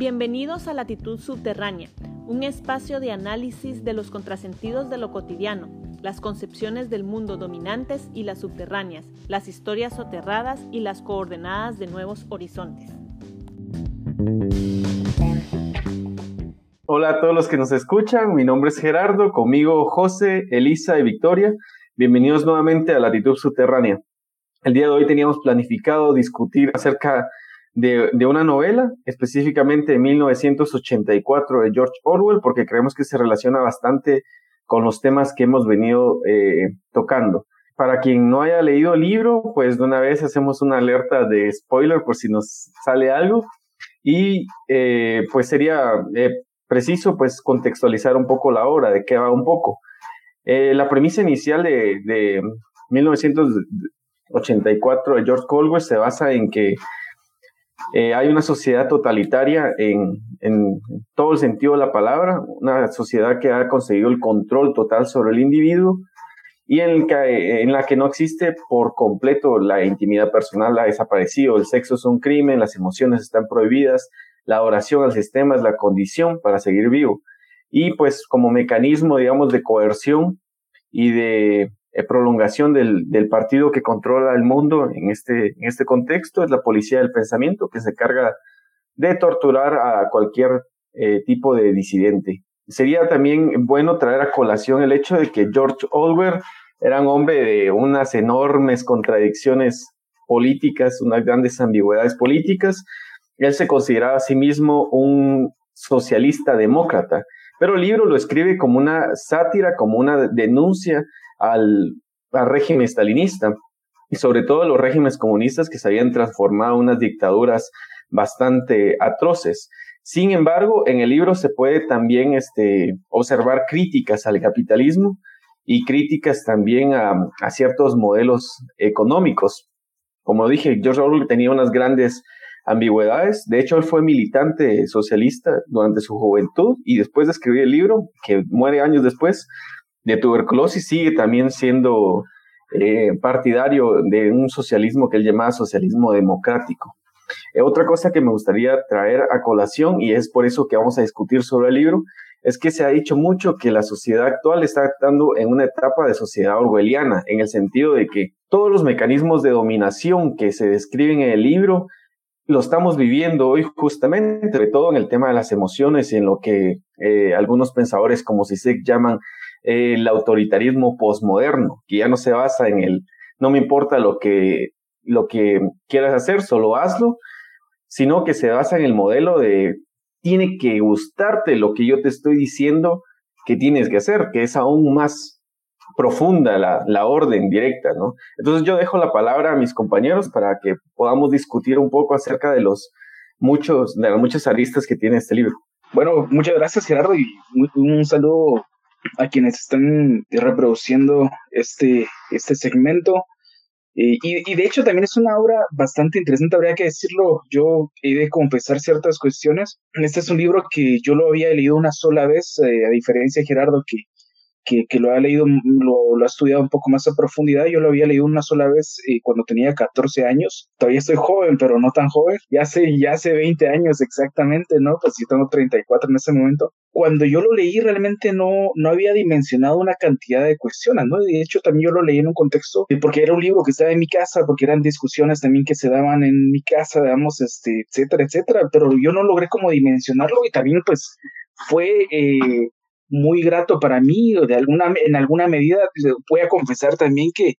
Bienvenidos a Latitud Subterránea, un espacio de análisis de los contrasentidos de lo cotidiano, las concepciones del mundo dominantes y las subterráneas, las historias soterradas y las coordenadas de nuevos horizontes. Hola a todos los que nos escuchan, mi nombre es Gerardo, conmigo José, Elisa y Victoria. Bienvenidos nuevamente a Latitud Subterránea. El día de hoy teníamos planificado discutir acerca de, una novela, específicamente de 1984 de George Orwell, porque creemos que se relaciona bastante con los temas que hemos venido eh, tocando. Para quien no haya leído el libro, pues de una vez hacemos una alerta de spoiler por si nos sale algo. Y eh, pues sería eh, preciso pues contextualizar un poco la obra, de qué va un poco. la premisa inicial de, de 1984 de George Orwell se basa en que eh, hay una sociedad totalitaria en, todo el sentido de la palabra, una sociedad que ha conseguido el control total sobre el individuo y en, en la que no existe por completo la intimidad personal, ha desaparecido, el sexo es un crimen, las emociones están prohibidas, la oración al sistema es la condición para seguir vivo. Y pues como mecanismo, digamos, de coerción y de eh, prolongación del, del, partido que controla el mundo en este, en este contexto, es la policía del pensamiento que se carga de torturar a cualquier eh, tipo de disidente. Sería también bueno traer a colación el hecho de que George Orwell era un hombre de unas enormes contradicciones políticas, unas grandes ambigüedades políticas. Él se consideraba a sí mismo un socialista demócrata, pero el libro lo escribe como una sátira, como una denuncia al, régimen stalinista y sobre todo los regímenes comunistas que se habían transformado en unas dictaduras bastante atroces. Sin embargo, en el libro se puede también este, observar críticas al capitalismo y críticas también a, a, ciertos modelos económicos. Como dije, George Orwell tenía unas grandes ambigüedades. De hecho, él fue militante socialista durante su juventud y después de escribir el libro, que muere años después, de tuberculosis sigue también siendo eh, partidario de un socialismo que él llamaba socialismo democrático. Eh, otra cosa que me gustaría traer a colación, y es por eso que vamos a discutir sobre el libro, es que se ha dicho mucho que la sociedad actual está actuando en una etapa de sociedad orwelliana, en el sentido de que todos los mecanismos de dominación que se describen en el libro lo estamos viviendo hoy justamente, sobre todo en el tema de las emociones y en lo que eh, algunos pensadores como Sisek llaman el autoritarismo posmoderno, que ya no se basa en el no me importa lo que, lo que quieras hacer, solo hazlo, sino que se basa en el modelo de tiene que gustarte lo que yo te estoy diciendo que tienes que hacer, que es aún más profunda la, la, orden directa, ¿no? Entonces yo dejo la palabra a mis compañeros para que podamos discutir un poco acerca de los muchos, de las muchas aristas que tiene este libro. Bueno, muchas gracias Gerardo y un saludo a quienes están reproduciendo este, este segmento. y, y, de hecho también es una obra bastante interesante, habría que decirlo, yo he de confesar ciertas cuestiones. Este es un libro que yo lo había leído una sola vez, eh, a diferencia de Gerardo, que que, que, lo ha leído, lo, lo, ha estudiado un poco más a profundidad. Yo lo había leído una sola vez eh, cuando tenía 14 años. Todavía estoy joven, pero no tan joven. Ya hace, ya hace 20 años exactamente, ¿no? Pues yo tengo 34 en ese momento. Cuando yo lo leí, realmente no, no había dimensionado una cantidad de cuestiones, ¿no? De hecho, también yo lo leí en un contexto, porque era un libro que estaba en mi casa, porque eran discusiones también que se daban en mi casa, digamos, este, etcétera, etcétera. Pero yo no logré como dimensionarlo y también, pues, fue eh, muy grato para mí, de alguna, en alguna medida pues, voy a confesar también que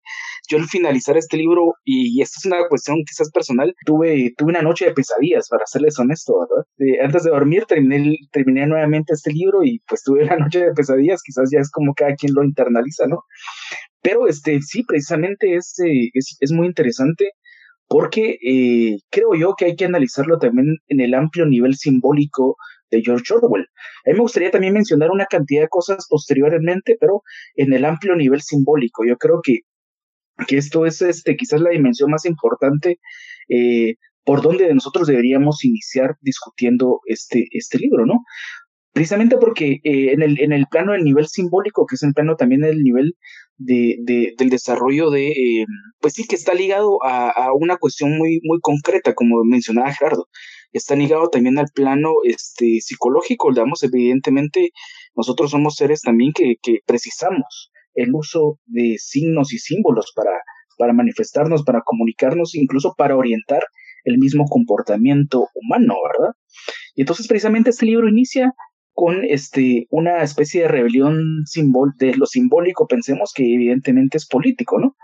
yo al finalizar este libro, y, esto es una cuestión quizás personal, tuve, tuve una noche de pesadillas, para serles honesto, ¿verdad? antes de dormir terminé, terminé nuevamente este libro y pues tuve una noche de pesadillas, quizás ya es como cada quien lo internaliza, ¿no? Pero este, sí, precisamente es, eh, es, es muy interesante porque eh, creo yo que hay que analizarlo también en el amplio nivel simbólico de George Orwell. A mí me gustaría también mencionar una cantidad de cosas posteriormente, pero en el amplio nivel simbólico. Yo creo que, que esto es este, quizás la dimensión más importante eh, por donde nosotros deberíamos iniciar discutiendo este, este libro, ¿no? Precisamente porque eh, en, el, en el plano del nivel simbólico, que es el plano también del nivel de, de, del desarrollo de, eh, pues sí, que está ligado a, a, una cuestión muy, muy concreta, como mencionaba Gerardo. Está ligado también al plano este, psicológico, digamos, evidentemente nosotros somos seres también que, que precisamos el uso de signos y símbolos para, para manifestarnos, para comunicarnos, incluso para orientar el mismo comportamiento humano, ¿verdad? Y entonces precisamente este libro inicia con este, una especie de rebelión simbol de lo simbólico, pensemos que evidentemente es político, ¿no?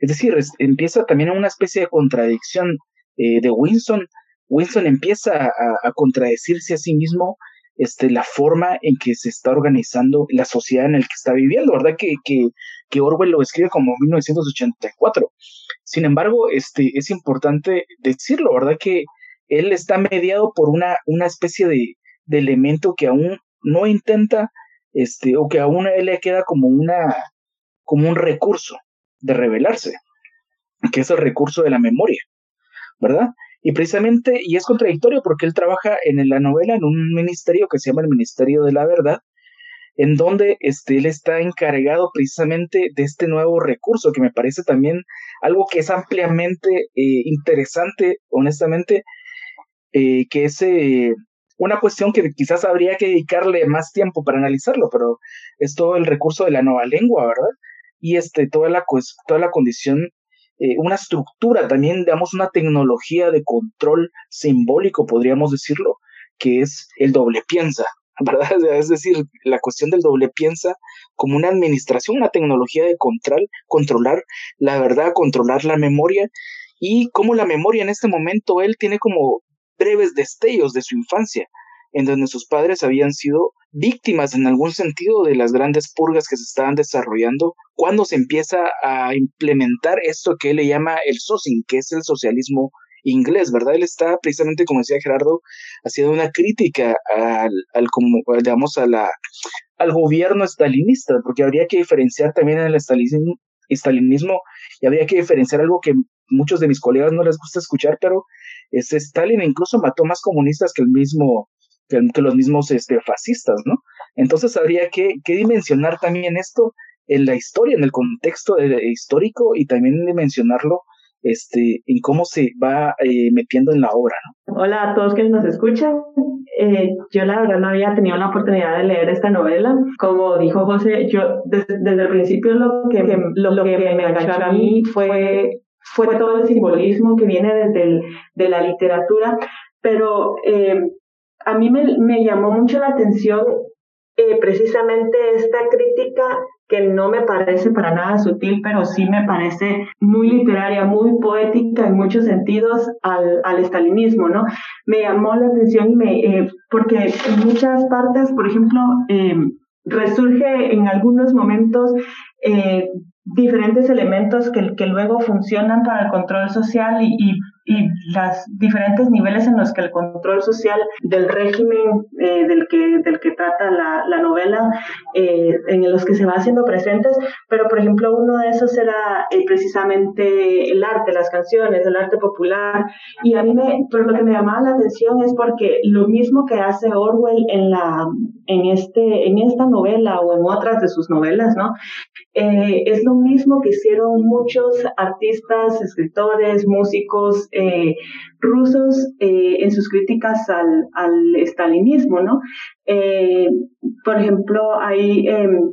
Es decir, empieza también una especie de contradicción eh, de Winston. Winston empieza a, contradecirse a sí mismo este, la forma en que se está organizando la sociedad en la que está viviendo, ¿verdad? Que, que, que Orwell lo escribe como 1984. Sin embargo, este, es importante decirlo, ¿verdad? Que él está mediado por una, una especie de, de elemento que aún no intenta, este, o que aún a él le queda como una, como un recurso de revelarse, que es el recurso de la memoria, ¿verdad? Y precisamente, y es contradictorio porque él trabaja en la novela en un ministerio que se llama el Ministerio de la Verdad, en donde este, él está encargado precisamente de este nuevo recurso, que me parece también algo que es ampliamente eh, interesante, honestamente, eh, que es eh, una cuestión que quizás habría que dedicarle más tiempo para analizarlo, pero es todo el recurso de la nueva lengua, ¿verdad? Y este, toda, la, toda la condición, eh, una estructura, también, digamos, una tecnología de control simbólico, podríamos decirlo, que es el doble piensa, ¿verdad? Es decir, la cuestión del doble piensa como una administración, una tecnología de control, controlar la verdad, controlar la memoria y cómo la memoria en este momento él tiene como breves destellos de su infancia, en donde sus padres habían sido víctimas en algún sentido de las grandes purgas que se estaban desarrollando cuando se empieza a implementar esto que él le llama el socing, que es el socialismo inglés, ¿verdad? Él está precisamente, como decía Gerardo, haciendo una crítica al, al como, digamos, a la, al gobierno estalinista, porque habría que diferenciar también el estalinismo, estalinismo y habría que diferenciar algo que muchos de mis colegas no les gusta escuchar, pero este Stalin incluso mató más comunistas que el mismo que, los mismos este, fascistas, ¿no? Entonces habría que, que, dimensionar también esto en la historia, en el contexto histórico y también dimensionarlo este, en cómo se va eh, metiendo en la obra. ¿no? Hola a todos que nos escuchan. Eh, yo la verdad no había tenido la oportunidad de leer esta novela. Como dijo José, yo desde, desde el principio lo que, lo, que me enganchó a mí fue fue todo el simbolismo que viene desde de la literatura, pero eh, a mí me, llamó mucho la atención eh, precisamente esta crítica que no me parece para nada sutil, pero sí me parece muy literaria, muy poética en muchos sentidos al, al estalinismo, ¿no? Me llamó la atención me, eh, porque en muchas partes, por ejemplo, eh, resurge en algunos momentos eh, diferentes elementos que, que luego funcionan para el control social y, y y los diferentes niveles en los que el control social del régimen eh, del, que, del que trata la, la novela, eh, en los que se va haciendo presentes, pero por ejemplo uno de esos era eh, precisamente el arte, las canciones, el arte popular, y a mí me, pero lo que me llamaba la atención es porque lo mismo que hace Orwell en, la, en, este, en esta novela o en otras de sus novelas, ¿no? es lo mismo que hicieron muchos artistas, escritores, músicos, eh, rusos eh, en sus críticas al, al estalinismo, ¿no? Eh, por ejemplo, hay em,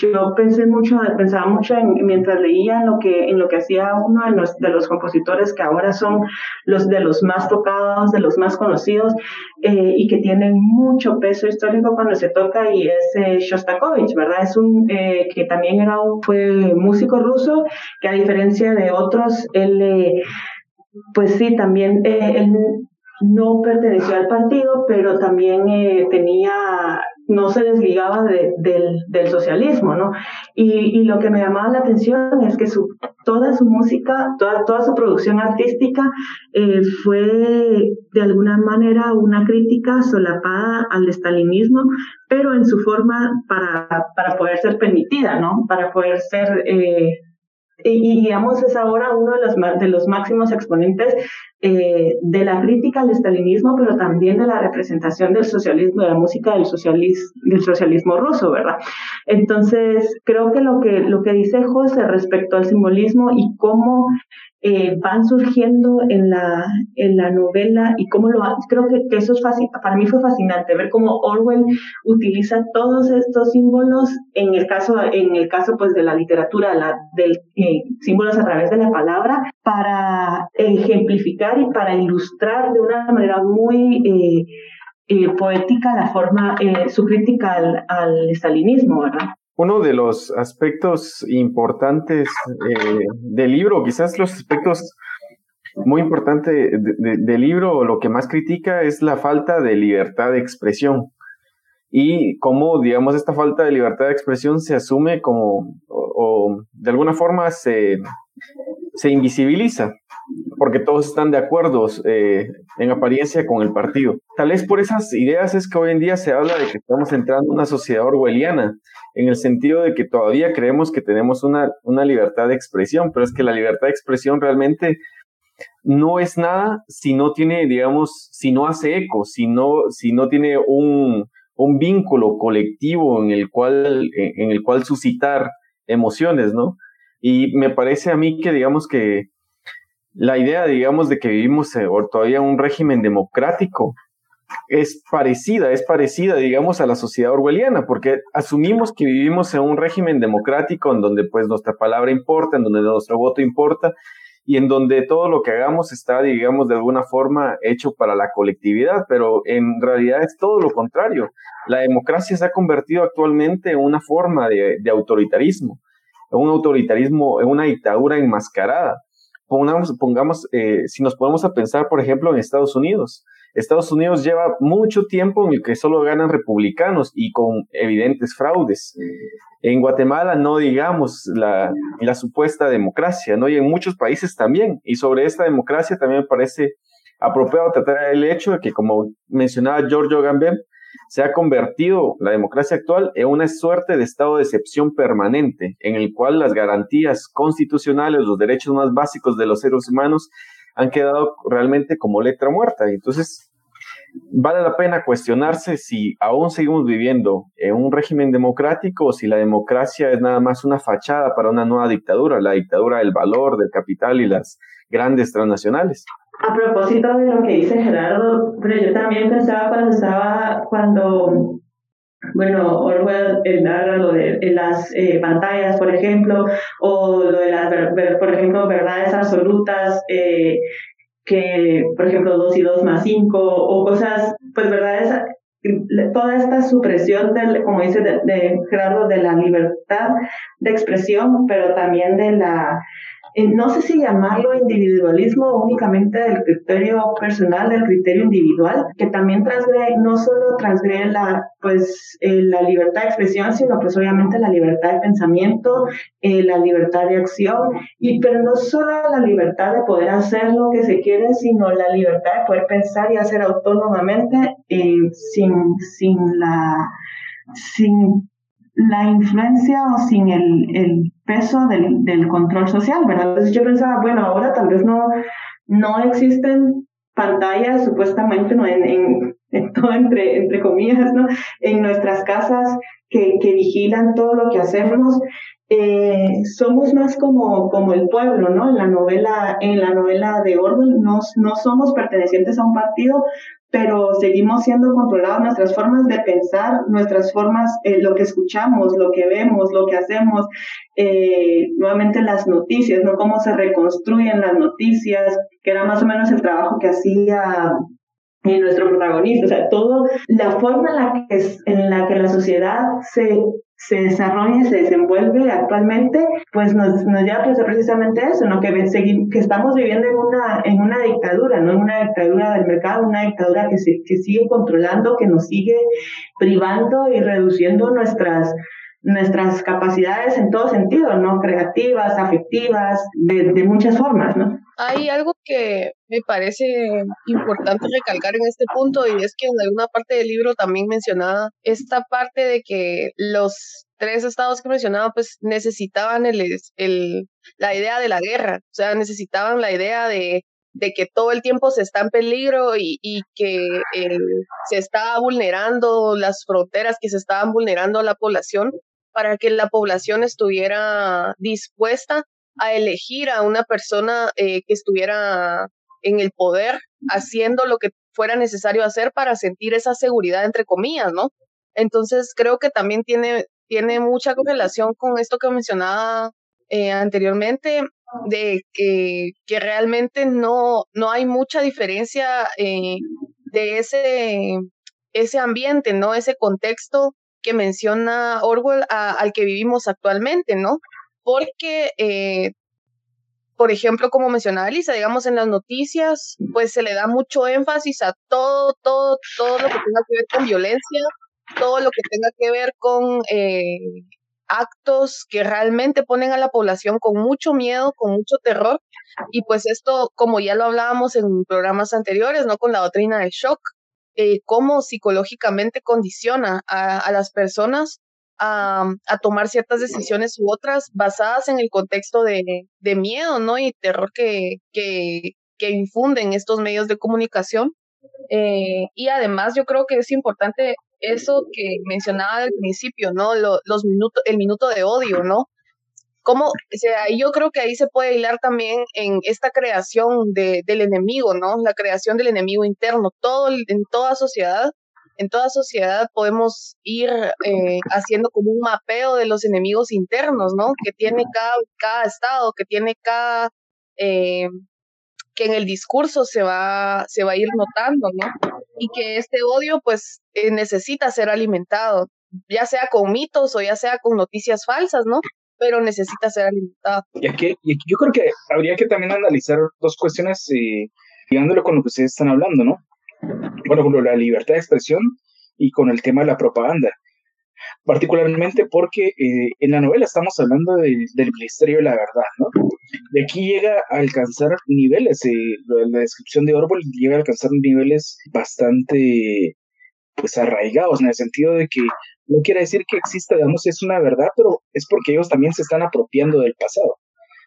yo pensé mucho, pensaba mucho en, mientras leía en lo que, en lo que hacía uno de los, de los compositores que ahora son los de los más tocados, de los más conocidos eh, y que tienen mucho peso histórico cuando se toca y es eh, Shostakovich, ¿verdad? Es un eh, que también era un, fue músico ruso que a diferencia de otros, él pues sí, también eh, él no perteneció al partido, pero también eh, tenía, no se desligaba de, del, del, socialismo, ¿no? Y, y, lo que me llamaba la atención es que su, toda su música, toda, toda su producción artística eh, fue de alguna manera una crítica solapada al estalinismo, pero en su forma para, para poder ser permitida, ¿no? Para poder ser... Eh, y, digamos es ahora uno de los, de los máximos exponentes eh, de la crítica al estalinismo, pero también de la representación del socialismo, de la música del, socialismo del socialismo ruso, ¿verdad? Entonces, creo que lo que, lo que dice José respecto al simbolismo y cómo eh, van surgiendo en la, en la novela y cómo lo creo que, eso es fácil, para mí fue fascinante ver cómo Orwell utiliza todos estos símbolos en el caso en el caso pues de la literatura la, del eh, símbolos a través de la palabra para ejemplificar y para ilustrar de una manera muy eh, poética la forma su crítica al, al estalinismo, ¿verdad? Uno de los aspectos importantes eh, del libro, quizás los aspectos muy importantes del libro, lo que más critica es la falta de libertad de expresión. Y cómo, digamos, esta falta de libertad de expresión se asume como, o, de alguna forma se, se invisibiliza porque todos están de acuerdo eh, en apariencia con el partido. Tal vez por esas ideas es que hoy en día se habla de que estamos entrando en una sociedad orwelliana, en el sentido de que todavía creemos que tenemos una, una libertad de expresión, pero es que la libertad de expresión realmente no es nada si no tiene, digamos, si no hace eco, si no, si no tiene un, un vínculo colectivo en el cual, en el cual suscitar emociones, ¿no? Y me parece a mí que, digamos, que la idea, digamos, de que vivimos eh, todavía en un régimen democrático es parecida, es parecida, digamos, a la sociedad orwelliana, porque asumimos que vivimos en un régimen democrático en donde pues nuestra palabra importa, en donde nuestro voto importa y en donde todo lo que hagamos está, digamos, de alguna forma hecho para la colectividad, pero en realidad es todo lo contrario. La democracia se ha convertido actualmente en una forma de, de autoritarismo, en un autoritarismo, en una dictadura enmascarada pongamos, pongamos eh, si nos ponemos a pensar, por ejemplo, en Estados Unidos. Estados Unidos lleva mucho tiempo en el que solo ganan republicanos y con evidentes fraudes. En Guatemala no digamos la, la supuesta democracia, ¿no? Y en muchos países también. Y sobre esta democracia también me parece apropiado tratar el hecho de que, como mencionaba Giorgio Gambem, se ha convertido la democracia actual en una suerte de estado de excepción permanente, en el cual las garantías constitucionales, los derechos más básicos de los seres humanos han quedado realmente como letra muerta. Entonces, vale la pena cuestionarse si aún seguimos viviendo en un régimen democrático o si la democracia es nada más una fachada para una nueva dictadura, la dictadura del valor, del capital y las grandes transnacionales. A propósito de lo que dice Gerardo, pero yo también pensaba cuando estaba, cuando, bueno, Orwell lo de las eh, pantallas, por ejemplo, o lo de las, por ejemplo, verdades absolutas, eh, que, por ejemplo, 2 y 2 más 5, o cosas, pues verdades toda esta supresión, del, como dice de, Gerardo, de la libertad de expresión, pero también de la eh, no sé si llamarlo individualismo únicamente del criterio personal, del criterio individual, que también transgrede, no solo transgrede la, pues, eh, la libertad de expresión, sino pues obviamente la libertad de pensamiento, eh, la libertad de acción, y pero no solo la libertad de poder hacer lo que se quiere, sino la libertad de poder pensar y hacer autónomamente sin, sin la sin la influencia o sin el, el peso del, del, control social, ¿verdad? Entonces yo pensaba, bueno, ahora tal vez no, no existen pantallas supuestamente, ¿no? En, todo entre, comillas, ¿no? En nuestras casas que, que vigilan todo lo que hacemos. Eh, somos más como, como el pueblo, ¿no? En la novela, en la novela de Orwell no, no somos pertenecientes a un partido, pero seguimos siendo controlados nuestras formas de pensar, nuestras formas, eh, lo que escuchamos, lo que vemos, lo que hacemos, eh, nuevamente las noticias, ¿no? Cómo se reconstruyen las noticias, que era más o menos el trabajo que hacía eh, nuestro protagonista, o sea, todo, la forma en la que, en la, que la sociedad se se desarrolla y se desenvuelve actualmente, pues nos, nos lleva pues, precisamente a eso, ¿no? Que, que estamos viviendo en una, en una dictadura, ¿no? En una dictadura del mercado, una dictadura que, se, que sigue controlando, que nos sigue privando y reduciendo nuestras, nuestras capacidades en todo sentido, ¿no? Creativas, afectivas, de, de muchas formas, ¿no? Hay algo que me parece importante recalcar en este punto y es que en alguna parte del libro también mencionaba esta parte de que los tres estados que mencionaba pues necesitaban el, el, la idea de la guerra, o sea, necesitaban la idea de, de que todo el tiempo se está en peligro y, y que eh, se está vulnerando las fronteras, que se estaban vulnerando a la población para que la población estuviera dispuesta a elegir a una persona eh, que estuviera en el poder haciendo lo que fuera necesario hacer para sentir esa seguridad, entre comillas, ¿no? Entonces creo que también tiene, tiene mucha correlación con esto que mencionaba eh, anteriormente, de que, que, realmente no, no hay mucha diferencia eh, de ese, ese ambiente, ¿no? Ese contexto que menciona Orwell al que vivimos actualmente, ¿no? Porque eh, por ejemplo, como mencionaba Lisa, digamos en las noticias, pues se le da mucho énfasis a todo, todo, todo lo que tenga que ver con violencia, todo lo que tenga que ver con eh, actos que realmente ponen a la población con mucho miedo, con mucho terror. Y pues esto, como ya lo hablábamos en programas anteriores, ¿no? Con la doctrina del shock, eh, cómo psicológicamente condiciona a, las personas a, tomar ciertas decisiones u otras basadas en el contexto de, miedo, ¿no? Y terror que infunden estos medios de comunicación. Eh, y además yo creo que es importante eso que mencionaba al principio, ¿no? los minutos, el minuto de odio, ¿no? Como, o sea, yo creo que ahí se puede hilar también en esta creación de, del enemigo, ¿no? La creación del enemigo interno. Todo, en toda sociedad en toda sociedad podemos ir eh, haciendo como un mapeo de los enemigos internos, ¿no? Que tiene cada, cada estado, que tiene cada, eh, que en el discurso se va, se va a ir notando, ¿no? Y que este odio, pues, eh, necesita ser alimentado, ya sea con mitos o ya sea con noticias falsas, ¿no? Pero necesita ser alimentado. Y aquí, yo creo que habría que también analizar dos cuestiones, eh, ligándolo con lo que ustedes están hablando, ¿no? bueno, con la libertad de expresión y con el tema de la propaganda. Particularmente porque eh, en la novela estamos hablando del Ministerio de la Verdad, ¿no? Y aquí llega a alcanzar niveles, eh, la descripción de Orwell llega a alcanzar niveles bastante pues arraigados en el sentido de que no quiere decir que exista, digamos, es una verdad, pero es porque ellos también se están apropiando del pasado,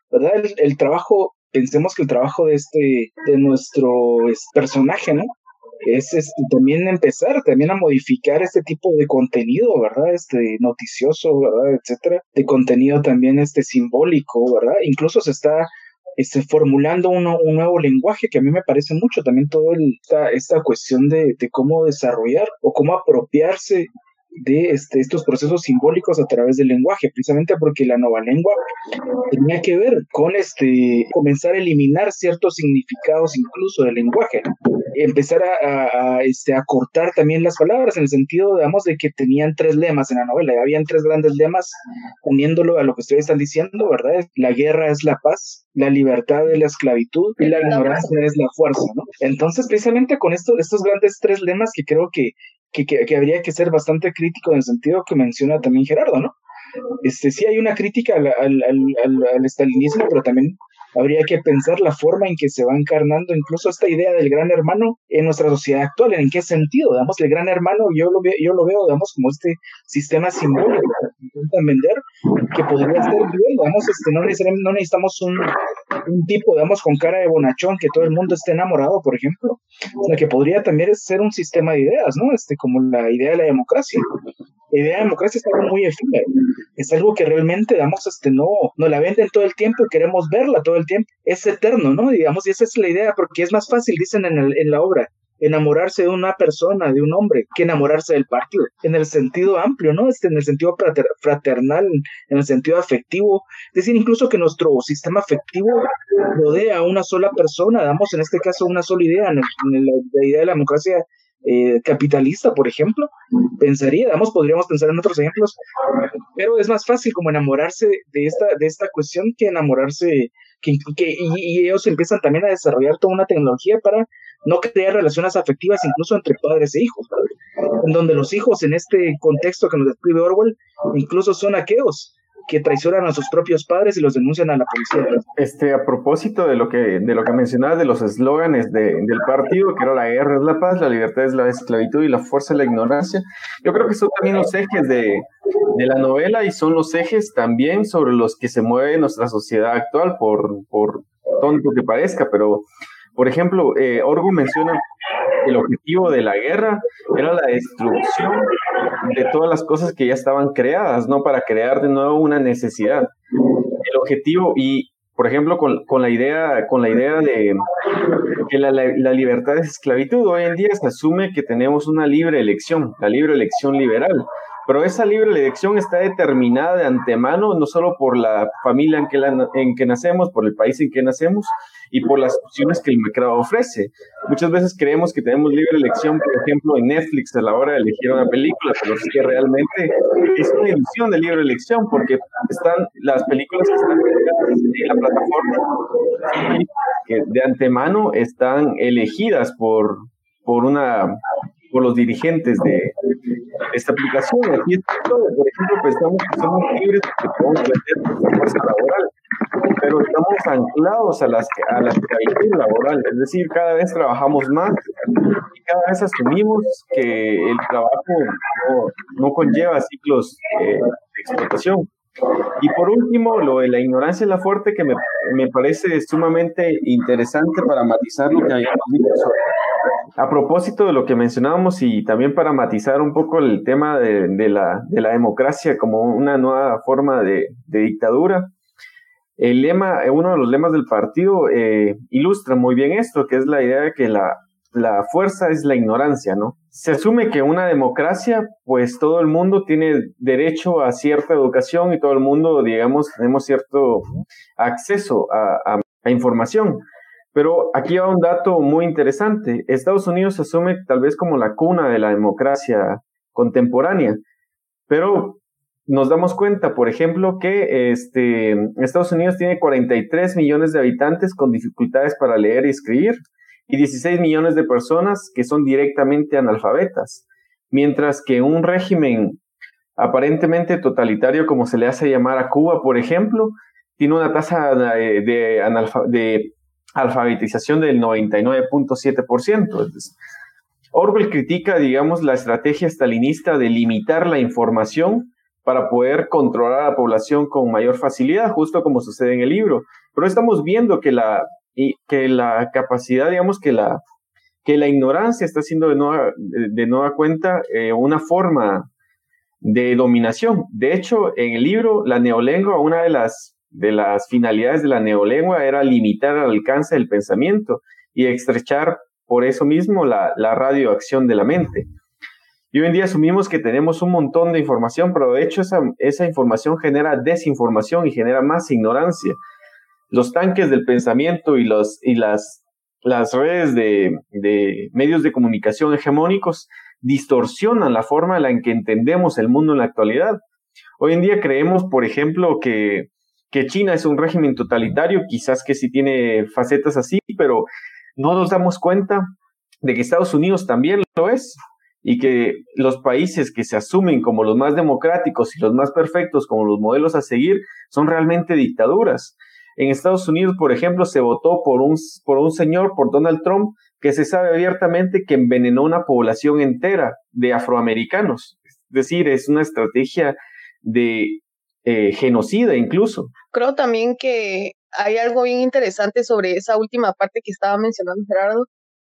¿verdad? El, el trabajo, pensemos que el trabajo de este, de nuestro personaje, ¿no? Es este, también empezar también a modificar este tipo de contenido, ¿verdad? Este noticioso, ¿verdad? Etcétera, de contenido también este simbólico, ¿verdad? Incluso se está este, formulando un nuevo lenguaje que a mí me parece mucho también toda esta, esta cuestión de, de cómo desarrollar o cómo apropiarse de este, estos procesos simbólicos a través del lenguaje, precisamente porque la nueva lengua tenía que ver con este, comenzar a eliminar ciertos significados incluso del lenguaje, empezar a, a, este, a cortar también las palabras en el sentido, digamos, de que tenían tres lemas en la novela, habían tres grandes lemas uniéndolo a lo que ustedes están diciendo, ¿verdad? La guerra es la paz, la libertad es la esclavitud y la ignorancia es la fuerza, ¿no? Entonces, precisamente con esto, estos grandes tres lemas que creo que que, que, habría que ser bastante crítico en el sentido que menciona también Gerardo, ¿no? Este, sí hay una crítica al, al, al, al estalinismo, pero también habría que pensar la forma en que se va encarnando incluso esta idea del gran hermano en nuestra sociedad actual, en qué sentido, digamos, el gran hermano yo lo, veo, yo lo veo, como este sistema simbólico que intentan vender, que podría ser bien, digamos, este, no, necesariamente, no necesitamos un, un tipo, digamos, con cara de bonachón, que todo el mundo esté enamorado, por ejemplo, sino que podría también ser un sistema de ideas, ¿no? Este, como la idea de la democracia. La idea de democracia es algo muy efímero, es algo que realmente, digamos, este, no, no la venden todo el tiempo y queremos verla todo el tiempo. Es eterno, ¿no? Digamos, y esa es la idea, porque es más fácil, dicen en, el, en la obra, enamorarse de una persona, de un hombre, que enamorarse del partido, en el sentido amplio, ¿no? Este, en el sentido fraternal, en el sentido afectivo, es decir, incluso que nuestro sistema afectivo rodea a una sola persona, damos en este caso una sola idea, en, la, idea de la democracia eh, capitalista, por ejemplo, pensaría, damos, podríamos pensar en otros ejemplos, pero es más fácil como enamorarse de esta, de esta cuestión que enamorarse, que, y, ellos empiezan también a desarrollar toda una tecnología para no crear relaciones afectivas incluso entre padres e hijos, en donde los hijos en este contexto que nos describe Orwell incluso son aqueos que traicionan a sus propios padres y los denuncian a la policía. Este, a propósito de lo que, de lo que mencionabas de los eslóganes de, del partido, que era la guerra es la paz, la libertad es la esclavitud y la fuerza es la ignorancia, yo creo que son también los ejes de, de la novela y son los ejes también sobre los que se mueve nuestra sociedad actual, por, por tonto que parezca, pero por ejemplo, eh, Orgo menciona el objetivo de la guerra era la destrucción de todas las cosas que ya estaban creadas, ¿no? Para crear de nuevo una necesidad. El objetivo, y por ejemplo, con, con, la idea, con la idea de que la, la, libertad es esclavitud. Hoy en día se asume que tenemos una libre elección, la libre elección liberal. Pero esa libre elección está determinada de antemano, no solo por la familia en que, en que nacemos, por el país en que nacemos y por las opciones que el mercado ofrece. Muchas veces creemos que tenemos libre elección, por ejemplo, en Netflix a la hora de elegir una película, pero es que realmente es una ilusión de libre elección, porque están las películas que están en la plataforma que de antemano están elegidas por, por una por los dirigentes de esta aplicación. Aquí, por ejemplo, pensamos que somos libres porque podemos vender fuerza laboral, pero estamos anclados a las a la esclavitud laboral, es decir, cada vez trabajamos más y cada vez asumimos que el trabajo no, conlleva ciclos eh, de explotación. Y por último, lo de la ignorancia es la fuerte que me, me parece sumamente interesante para matizar lo que habíamos dicho a propósito de lo que mencionábamos y también para matizar un poco el tema de, la, democracia como una nueva forma de, dictadura, el lema, uno de los lemas del partido eh, ilustra muy bien esto, que es la idea de que la, la fuerza es la ignorancia, ¿no? Se asume que una democracia, pues todo el mundo tiene derecho a cierta educación y todo el mundo, digamos, tenemos cierto acceso a información. Pero aquí va un dato muy interesante. Estados Unidos se asume tal vez como la cuna de la democracia contemporánea, pero nos damos cuenta, por ejemplo, que este, Estados Unidos tiene 43 millones de habitantes con dificultades para leer y escribir y 16 millones de personas que son directamente analfabetas, mientras que un régimen aparentemente totalitario como se le hace llamar a Cuba, por ejemplo, tiene una tasa de, alfabetización del 99.7%. Orwell critica, digamos, la estrategia stalinista de limitar la información para poder controlar a la población con mayor facilidad, justo como sucede en el libro. Pero estamos viendo que la, que la capacidad, digamos, que la, que la ignorancia está siendo de nueva, de nueva cuenta eh, una forma de dominación. De hecho, en el libro, la neolengua, una de las de las finalidades de la neolengua era limitar el alcance del pensamiento y estrechar por eso mismo la, radioacción de la mente. Y hoy en día asumimos que tenemos un montón de información, pero de hecho esa, esa información genera desinformación y genera más ignorancia. Los tanques del pensamiento y, los, y las, redes de, de medios de comunicación hegemónicos distorsionan la forma en la que entendemos el mundo en la actualidad. Hoy en día creemos, por ejemplo, que que China es un régimen totalitario, quizás que sí tiene facetas así, pero no nos damos cuenta de que Estados Unidos también lo es y que los países que se asumen como los más democráticos y los más perfectos como los modelos a seguir son realmente dictaduras. En Estados Unidos, por ejemplo, se votó por un, por un señor, por Donald Trump, que se sabe abiertamente que envenenó una población entera de afroamericanos. Es decir, es una estrategia de eh, genocida incluso. Creo también que hay algo bien interesante sobre esa última parte que estaba mencionando Gerardo,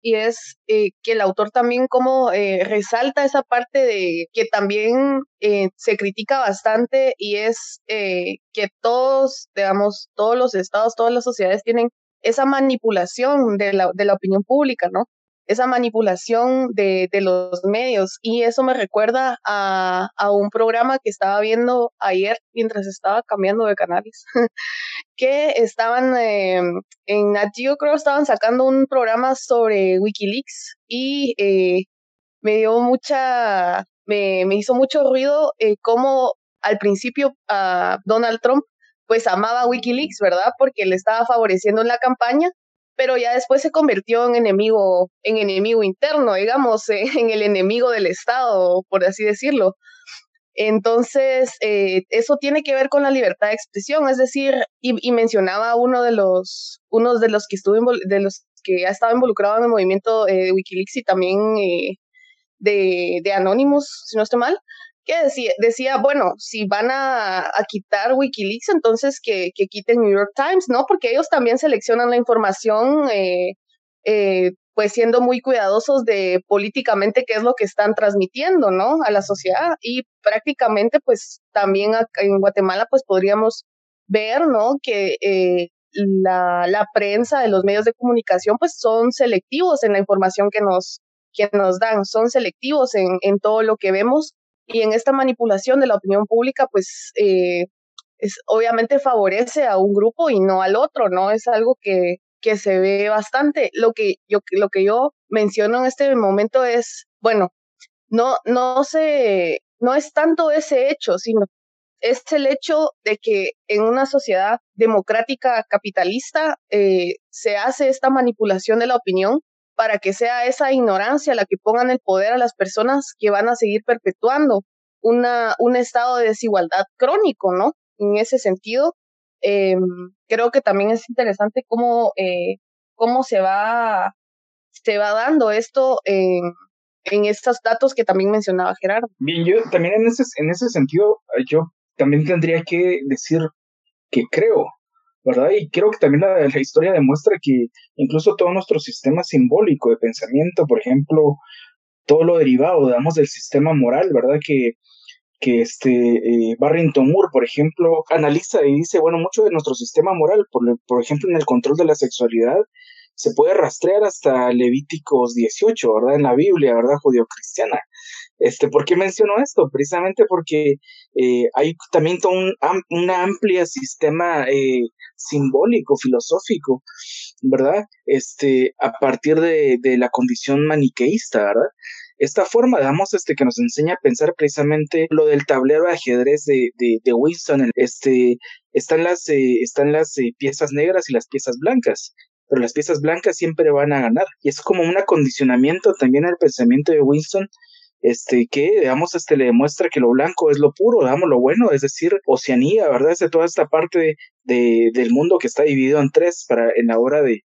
y es eh, que el autor también como eh, resalta esa parte de que también se critica bastante y es que todos, digamos, todos los estados, todas las sociedades tienen esa manipulación de la, de la opinión pública, ¿no? Esa manipulación de, los medios. Y eso me recuerda a, a, un programa que estaba viendo ayer mientras estaba cambiando de canales, que estaban eh, en Nat creo estaban sacando un programa sobre Wikileaks y eh, me dio mucha, me, me hizo mucho ruido eh, cómo al principio a Donald Trump pues amaba Wikileaks, ¿verdad? Porque le estaba favoreciendo en la campaña pero ya después se convirtió en enemigo, en enemigo interno, digamos, en el enemigo del Estado, por así decirlo. Entonces, eh, eso tiene que ver con la libertad de expresión, es decir, y, mencionaba uno de los, unos de los que estuve, de los que ha estado involucrado en el movimiento eh, de Wikileaks y también eh, de, de Anonymous, si no estoy mal, que decía, decía, bueno, si van a, quitar Wikileaks, entonces que, que, quiten New York Times, ¿no? Porque ellos también seleccionan la información, eh, eh, pues siendo muy cuidadosos de políticamente qué es lo que están transmitiendo, ¿no? A la sociedad. Y prácticamente, pues también en Guatemala, pues podríamos ver, ¿no? Que eh, la, la, prensa, de los medios de comunicación, pues son selectivos en la información que nos, que nos dan, son selectivos en, en todo lo que vemos y en esta manipulación de la opinión pública, pues eh, es, obviamente favorece a un grupo y no al otro, ¿no? Es algo que, que se ve bastante. Lo que yo, lo que yo menciono en este momento es, bueno, no, no se, no es tanto ese hecho, sino es el hecho de que en una sociedad democrática capitalista eh, se hace esta manipulación de la opinión para que sea esa ignorancia la que pongan el poder a las personas que van a seguir perpetuando una, un estado de desigualdad crónico, ¿no? En ese sentido, eh, creo que también es interesante cómo, eh, cómo se va, se va dando esto en, en estos datos que también mencionaba Gerardo. Bien, yo también en ese, en ese sentido, yo también tendría que decir que creo, ¿verdad? Y creo que también la, historia demuestra que incluso todo nuestro sistema simbólico de pensamiento, por ejemplo, todo lo derivado, digamos, del sistema moral, ¿verdad? Que, que este eh, Barrington Moore, por ejemplo, analiza y dice, bueno, mucho de nuestro sistema moral, por, por ejemplo, en el control de la sexualidad, se puede rastrear hasta Levíticos 18, ¿verdad? En la Biblia, ¿verdad? Judío-cristiana. Este, ¿Por qué menciono esto? Precisamente porque eh, hay también todo un, amplio sistema eh, simbólico, filosófico, ¿verdad? Este, a partir de, de la condición maniqueísta, ¿verdad? esta forma, digamos, este, que nos enseña a pensar precisamente lo del tablero de ajedrez de, de, de Winston, este, están las, eh, están las eh, piezas negras y las piezas blancas, pero las piezas blancas siempre van a ganar. Y es como un acondicionamiento también al pensamiento de Winston, este, que, digamos, este, le demuestra que lo blanco es lo puro, digamos, lo bueno, es decir, Oceanía, ¿verdad? Es de toda esta parte de, del mundo que está dividido en tres para, en la hora de,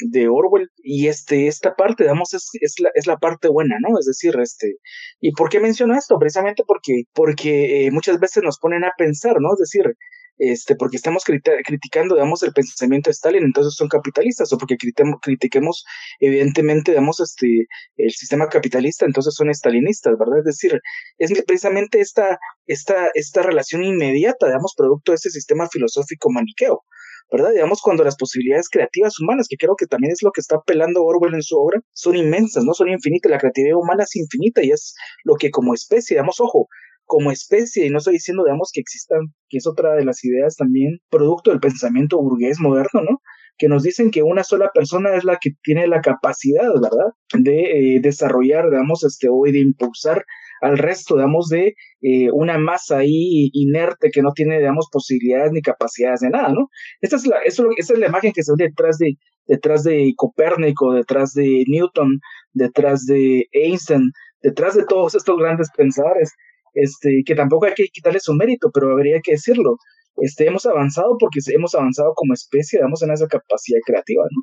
de Orwell. Y este esta parte digamos es, es, la, es la parte buena no es decir este y por qué menciono esto precisamente porque porque eh, muchas veces nos ponen a pensar no es decir este, porque estamos criticando, digamos, el pensamiento de Stalin, entonces son capitalistas, o porque critiquemos, evidentemente, digamos, este, el sistema capitalista, entonces son stalinistas, ¿verdad? Es decir, es precisamente esta, esta, esta relación inmediata, digamos, producto de ese sistema filosófico maniqueo. ¿verdad? Digamos, cuando las posibilidades creativas humanas, que creo que también es lo que está apelando Orwell en su obra, son inmensas, no son infinitas, la creatividad humana es infinita y es lo que como especie, digamos, ojo, como especie, y no estoy diciendo, digamos, que existan, que es otra de las ideas también, producto del pensamiento burgués moderno, ¿no? que nos dicen que una sola persona es la que tiene la capacidad, ¿verdad?, de eh, desarrollar, digamos, este, o de impulsar al resto, digamos, de eh, una masa ahí inerte que no tiene, digamos, posibilidades ni capacidades de nada, ¿no? Esta es la, eso, esa es la imagen que se ve detrás de, detrás de Copérnico, detrás de Newton, detrás de Einstein, detrás de todos estos grandes pensadores, este, que tampoco hay que quitarle su mérito, pero habría que decirlo. Este, hemos avanzado porque hemos avanzado como especie, digamos, en esa capacidad creativa, ¿no?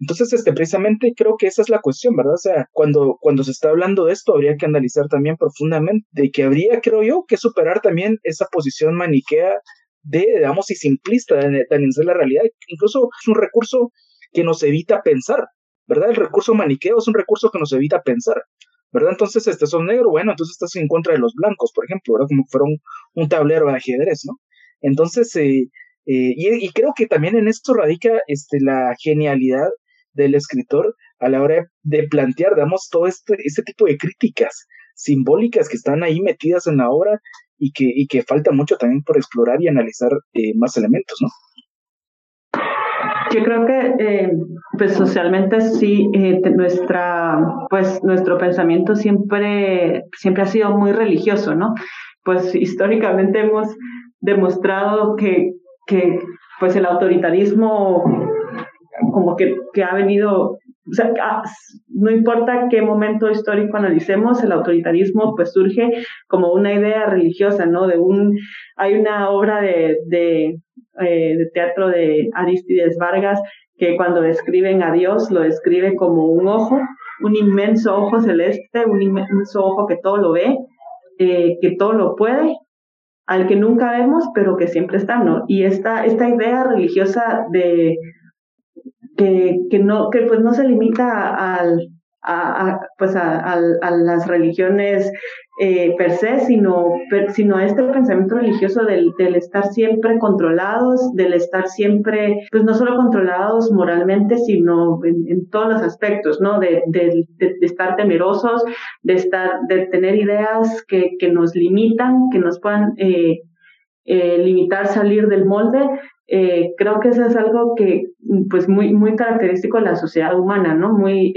Entonces, este, precisamente creo que esa es la cuestión, ¿verdad? O sea, cuando, cuando se está hablando de esto, habría que analizar también profundamente de que habría, creo yo, que superar también esa posición maniquea de, digamos, y simplista de, analizar la realidad. Incluso es un recurso que nos evita pensar, ¿verdad? El recurso maniqueo es un recurso que nos evita pensar. ¿Verdad? Entonces, este son negro, bueno, entonces estás en contra de los blancos, por ejemplo, ¿verdad? Como fuera un, un tablero de ajedrez, ¿no? Entonces, eh, eh, y, y, creo que también en esto radica este, la genialidad del escritor a la hora de plantear, digamos, todo este, este tipo de críticas simbólicas que están ahí metidas en la obra y que, y que falta mucho también por explorar y analizar eh, más elementos, ¿no? Yo creo que eh, pues socialmente sí eh, nuestra pues nuestro pensamiento siempre siempre ha sido muy religioso, ¿no? Pues históricamente hemos demostrado que que pues el autoritarismo como que, que ha venido, o sea, ah, no importa qué momento histórico analicemos, el autoritarismo pues surge como una idea religiosa, ¿no? De un, hay una obra de, de, eh, de teatro de Aristides Vargas que cuando describen a Dios lo describe como un ojo, un inmenso ojo celeste, un inmenso ojo que todo lo ve, eh, que todo lo puede, al que nunca vemos, pero que siempre está, ¿no? Y esta, esta idea religiosa de, que, que, no, que pues no se limita al, a, pues a, las religiones eh, per se, sino, sino a este pensamiento religioso del, del, estar siempre controlados, del estar siempre, pues no solo controlados moralmente, sino en, todos los aspectos, ¿no? De, de, estar temerosos, de estar, de tener ideas que, que nos limitan, que nos puedan eh, eh, limitar salir del molde, eh, creo que eso es algo que, pues, muy, muy característico de la sociedad humana, ¿no? Muy,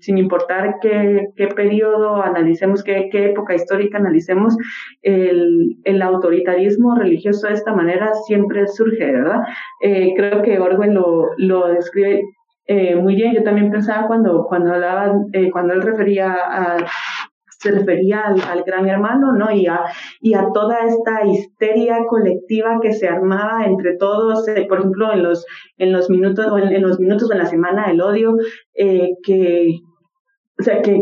sin importar qué, qué periodo analicemos, qué, qué, época histórica analicemos, el, el, autoritarismo religioso de esta manera siempre surge, ¿verdad? Eh, creo que Orwell lo, lo describe eh, muy bien. Yo también pensaba cuando, cuando hablaba, eh, cuando él refería a se refería al, gran hermano, ¿no? Y a, y a toda esta histeria colectiva que se armaba entre todos, eh, por ejemplo, en los, en los minutos, en, en, los minutos de la semana del odio, eh, que, o sea, que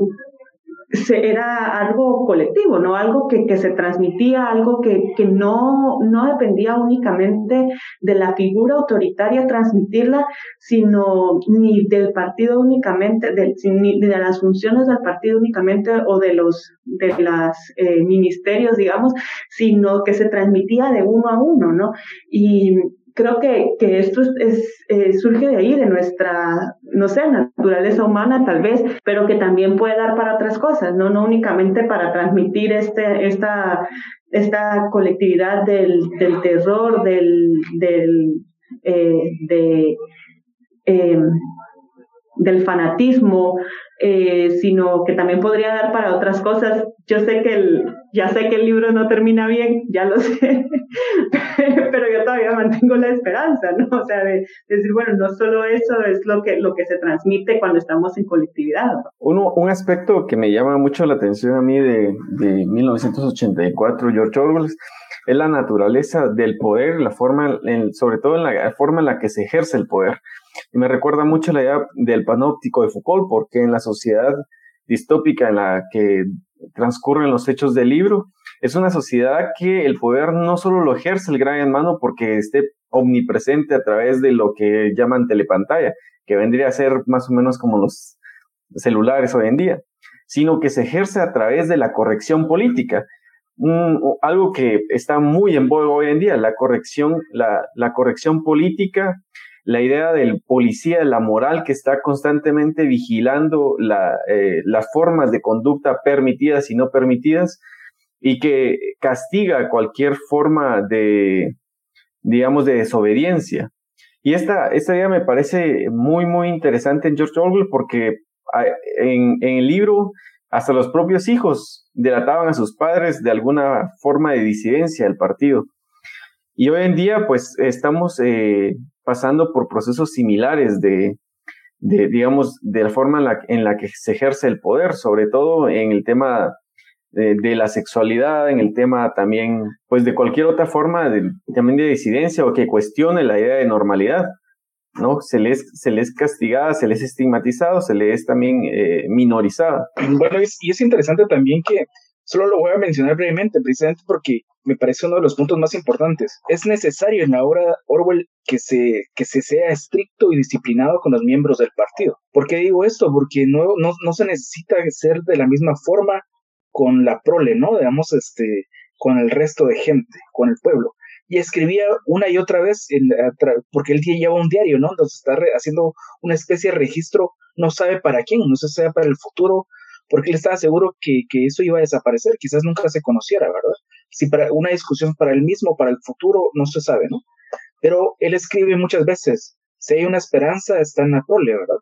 era algo colectivo, ¿no? Algo que, que se transmitía, algo que, que no, no dependía únicamente de la figura autoritaria transmitirla, sino ni del partido únicamente, ni de las funciones del partido únicamente o de los de las eh, ministerios, digamos, sino que se transmitía de uno a uno, ¿no? Y creo que, que esto es, eh, surge de ahí, de nuestra, no sé, naturaleza humana tal vez, pero que también puede dar para otras cosas, no, no únicamente para transmitir este, esta, esta colectividad del, del terror, del, del, eh, eh, del fanatismo, eh, sino que también podría dar para otras cosas. Yo sé que el, ya sé que el libro no termina bien, ya lo sé, pero yo todavía mantengo la esperanza, ¿no? O sea, de, decir, bueno, no solo eso es lo que, lo que se transmite cuando estamos en colectividad. Uno, un aspecto que me llama mucho la atención a mí de, de 1984, George Orwell, es la naturaleza del poder, la forma, en, sobre todo en la forma en la que se ejerce el poder. Y me recuerda mucho la idea del panóptico de Foucault, porque en la sociedad distópica en la que transcurren los hechos del libro, es una sociedad que el poder no solo lo ejerce el gran hermano porque esté omnipresente a través de lo que llaman telepantalla, que vendría a ser más o menos como los celulares hoy en día, sino que se ejerce a través de la corrección política, algo que está muy en boga hoy en día, la corrección, la, la corrección política la idea del policía de la moral que está constantemente vigilando la, eh, las formas de conducta permitidas y no permitidas y que castiga cualquier forma de, digamos, de desobediencia. Y esta, esta idea me parece muy, muy interesante en George Orwell porque ah, en, en el libro hasta los propios hijos delataban a sus padres de alguna forma de disidencia del partido. Y hoy en día, pues, estamos eh, pasando por procesos similares de, de, digamos, de la forma en la, en la que se ejerce el poder, sobre todo en el tema de, de, la sexualidad, en el tema también, pues de cualquier otra forma de, también de disidencia o que cuestione la idea de normalidad, ¿no? Se les, se les castigada, se les estigmatizado, se les también eh, minorizada. Bueno, y es interesante también que Solo lo voy a mencionar brevemente, precisamente porque me parece uno de los puntos más importantes. Es necesario en la obra Orwell que se, que se sea estricto y disciplinado con los miembros del partido. ¿Por qué digo esto? Porque no, no, no se necesita ser de la misma forma con la prole, ¿no? Digamos, este, con el resto de gente, con el pueblo. Y escribía una y otra vez, porque él lleva un diario, ¿no? Entonces está haciendo una especie de registro, no sabe para quién, no sé si sea para el futuro porque él estaba seguro que, que, eso iba a desaparecer, quizás nunca se conociera, ¿verdad? Si para una discusión para él mismo, para el futuro, no se sabe, ¿no? Pero él escribe muchas veces, si hay una esperanza, está en la prole, ¿verdad?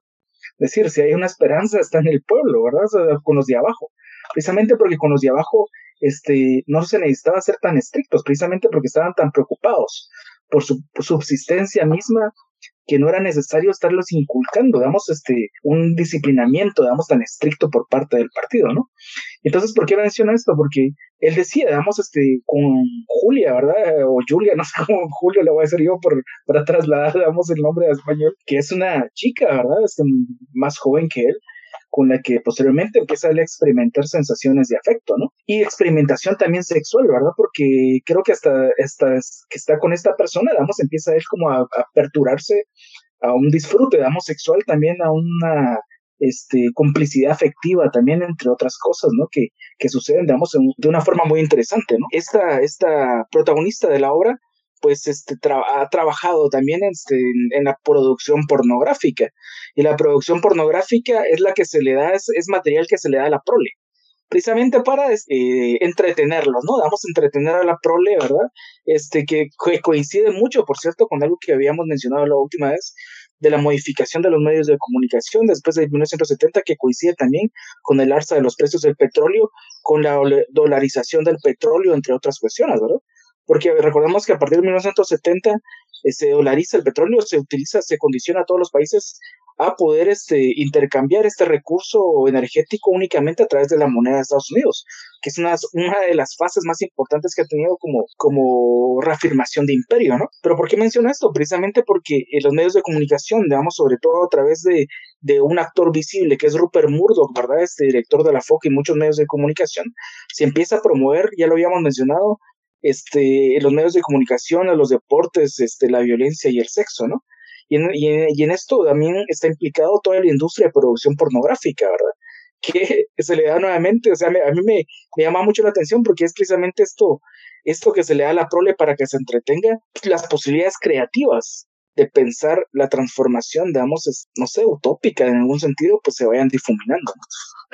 Es decir, si hay una esperanza, está en el pueblo, ¿verdad? con los de abajo. Precisamente porque con los de abajo este, no se necesitaba ser tan estrictos, precisamente porque estaban tan preocupados por su subsistencia misma que no era necesario estarlos inculcando, digamos, este, un disciplinamiento, digamos, tan estricto por parte del partido, ¿no? Entonces, ¿por qué menciona esto? Porque él decía, digamos, este, con Julia, ¿verdad? O Julia, no sé cómo Julio le voy a decir yo por, para trasladar, digamos, el nombre a español, que es una chica, ¿verdad? Este, más joven que él, con la que posteriormente empieza a experimentar sensaciones de afecto, ¿no? Y experimentación también sexual, ¿verdad? Porque creo que hasta, que está con esta persona, digamos, empieza él como a, aperturarse a un disfrute, digamos, sexual, también a una este, complicidad afectiva también, entre otras cosas, ¿no? Que, que suceden, digamos, de una forma muy interesante, ¿no? Esta, esta protagonista de la obra, pues, este, ha trabajado también este, en, la producción pornográfica. Y la producción pornográfica es la que se le da, es, es material que se le da a la prole precisamente para este, entretenerlos, ¿no? Damos entretener a la prole, ¿verdad? Este, que, coincide mucho, por cierto, con algo que habíamos mencionado la última vez, de la modificación de los medios de comunicación después de 1970, que coincide también con el alza de los precios del petróleo, con la dolarización del petróleo, entre otras cuestiones, ¿verdad? Porque recordemos que a partir de 1970 eh, se dolariza el petróleo, se utiliza, se condiciona a todos los países a poder este, intercambiar este recurso energético únicamente a través de la moneda de Estados Unidos, que es una, una de las fases más importantes que ha tenido como, como reafirmación de imperio, ¿no? Pero ¿por qué menciono esto? Precisamente porque eh, los medios de comunicación, digamos, sobre todo a través de, de un actor visible que es Rupert Murdoch, ¿verdad? Este director de la FOC y muchos medios de comunicación, se empieza a promover, ya lo habíamos mencionado, este, los medios de comunicación, los deportes, este, la violencia y el sexo, ¿no? Y en, y, en, esto también está implicado toda la industria de producción pornográfica, ¿verdad? Que se le da nuevamente, o sea, a mí me, me llama mucho la atención porque es precisamente esto, esto que se le da a la prole para que se entretenga, las posibilidades creativas de pensar la transformación, digamos, es, no sé, utópica en algún sentido, pues se vayan difuminando.